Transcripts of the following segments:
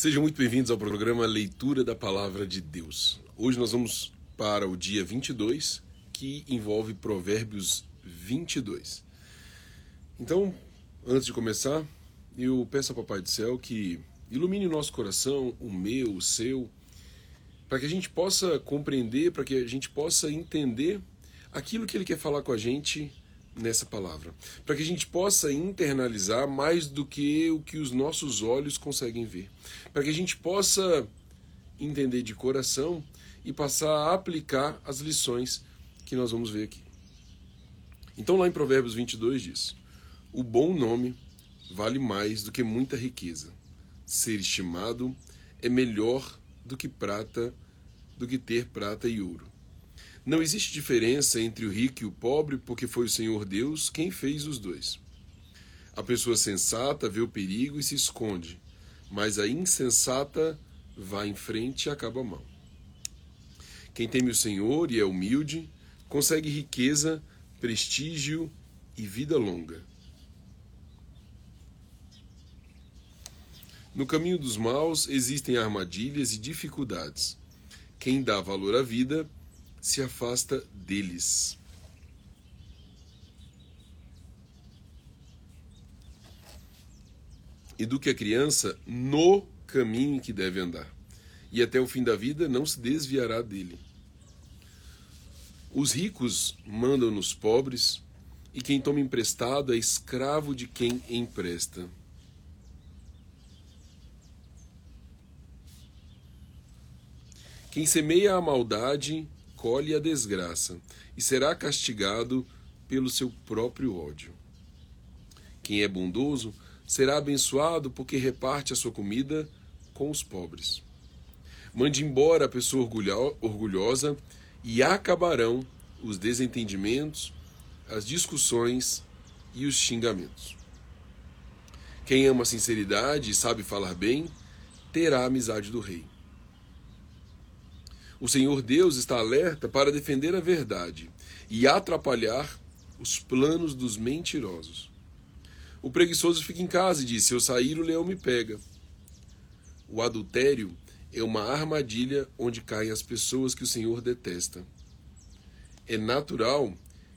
Sejam muito bem-vindos ao programa Leitura da Palavra de Deus. Hoje nós vamos para o dia 22, que envolve Provérbios 22. Então, antes de começar, eu peço ao Papai do Céu que ilumine o nosso coração, o meu, o seu, para que a gente possa compreender, para que a gente possa entender aquilo que Ele quer falar com a gente nessa palavra, para que a gente possa internalizar mais do que o que os nossos olhos conseguem ver, para que a gente possa entender de coração e passar a aplicar as lições que nós vamos ver aqui. Então, lá em Provérbios 22 diz: O bom nome vale mais do que muita riqueza. Ser estimado é melhor do que prata, do que ter prata e ouro. Não existe diferença entre o rico e o pobre, porque foi o Senhor Deus quem fez os dois. A pessoa sensata vê o perigo e se esconde, mas a insensata vai em frente e acaba mal. Quem teme o Senhor e é humilde, consegue riqueza, prestígio e vida longa. No caminho dos maus existem armadilhas e dificuldades. Quem dá valor à vida se afasta deles. Eduque a criança no caminho em que deve andar, e até o fim da vida não se desviará dele. Os ricos mandam nos pobres, e quem toma emprestado é escravo de quem empresta. Quem semeia a maldade colhe a desgraça e será castigado pelo seu próprio ódio. Quem é bondoso será abençoado porque reparte a sua comida com os pobres. Mande embora a pessoa orgulhosa e acabarão os desentendimentos, as discussões e os xingamentos. Quem ama a sinceridade e sabe falar bem, terá a amizade do rei. O Senhor Deus está alerta para defender a verdade e atrapalhar os planos dos mentirosos. O preguiçoso fica em casa e diz: Se eu sair, o leão me pega. O adultério é uma armadilha onde caem as pessoas que o Senhor detesta. É natural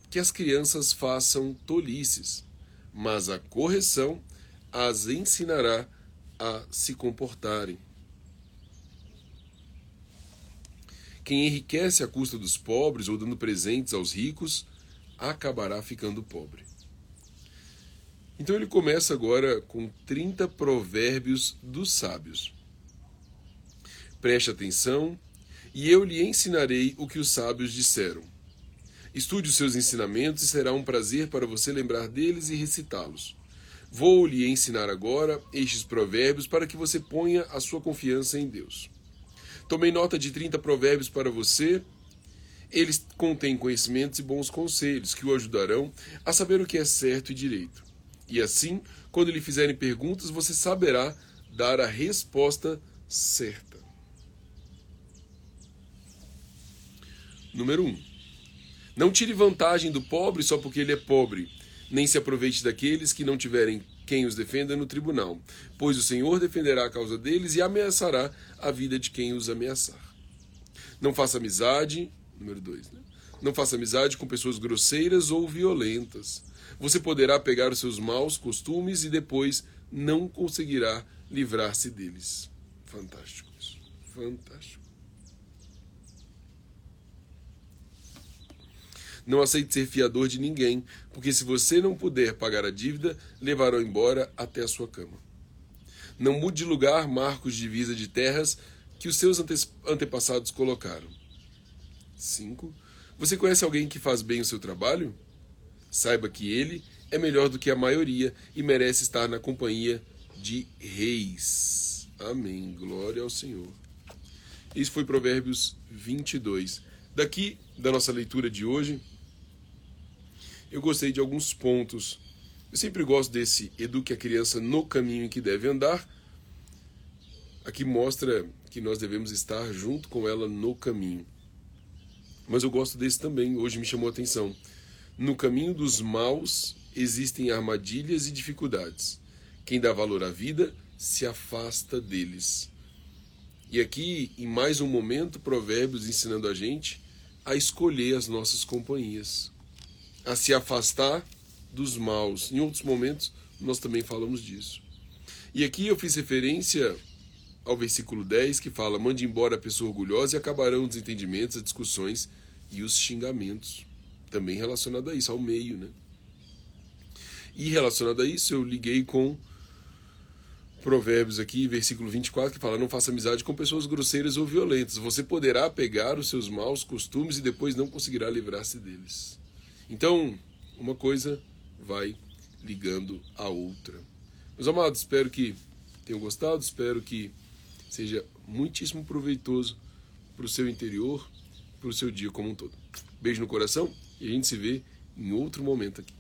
que as crianças façam tolices, mas a correção as ensinará a se comportarem. Quem enriquece à custa dos pobres ou dando presentes aos ricos acabará ficando pobre. Então ele começa agora com 30 provérbios dos sábios. Preste atenção, e eu lhe ensinarei o que os sábios disseram. Estude os seus ensinamentos e será um prazer para você lembrar deles e recitá-los. Vou lhe ensinar agora estes provérbios para que você ponha a sua confiança em Deus. Tomei nota de 30 provérbios para você. Eles contêm conhecimentos e bons conselhos que o ajudarão a saber o que é certo e direito. E assim, quando lhe fizerem perguntas, você saberá dar a resposta certa. Número 1. Um, não tire vantagem do pobre só porque ele é pobre, nem se aproveite daqueles que não tiverem quem os defenda no tribunal, pois o Senhor defenderá a causa deles e ameaçará a vida de quem os ameaçar. Não faça amizade, número 2, né? Não faça amizade com pessoas grosseiras ou violentas. Você poderá pegar os seus maus costumes e depois não conseguirá livrar-se deles. Fantástico isso. Fantástico. Não aceite ser fiador de ninguém, porque se você não puder pagar a dívida, levarão embora até a sua cama. Não mude de lugar marcos de divisa de terras que os seus ante antepassados colocaram. 5. Você conhece alguém que faz bem o seu trabalho? Saiba que ele é melhor do que a maioria e merece estar na companhia de reis. Amém. Glória ao Senhor. Isso foi Provérbios 22. Daqui da nossa leitura de hoje, eu gostei de alguns pontos. Eu sempre gosto desse eduque a criança no caminho em que deve andar. Aqui mostra que nós devemos estar junto com ela no caminho. Mas eu gosto desse também, hoje me chamou a atenção. No caminho dos maus existem armadilhas e dificuldades. Quem dá valor à vida se afasta deles. E aqui, em mais um momento, Provérbios ensinando a gente a escolher as nossas companhias, a se afastar dos maus. Em outros momentos, nós também falamos disso. E aqui eu fiz referência ao versículo 10, que fala: Mande embora a pessoa orgulhosa e acabarão os desentendimentos, as discussões e os xingamentos. Também relacionado a isso, ao meio, né? E relacionado a isso, eu liguei com Provérbios aqui, versículo 24, que fala: Não faça amizade com pessoas grosseiras ou violentas. Você poderá pegar os seus maus costumes e depois não conseguirá livrar-se deles. Então, uma coisa vai ligando a outra. Meus amados, espero que tenham gostado, espero que seja muitíssimo proveitoso para o seu interior, para o seu dia como um todo. Beijo no coração e a gente se vê em outro momento aqui.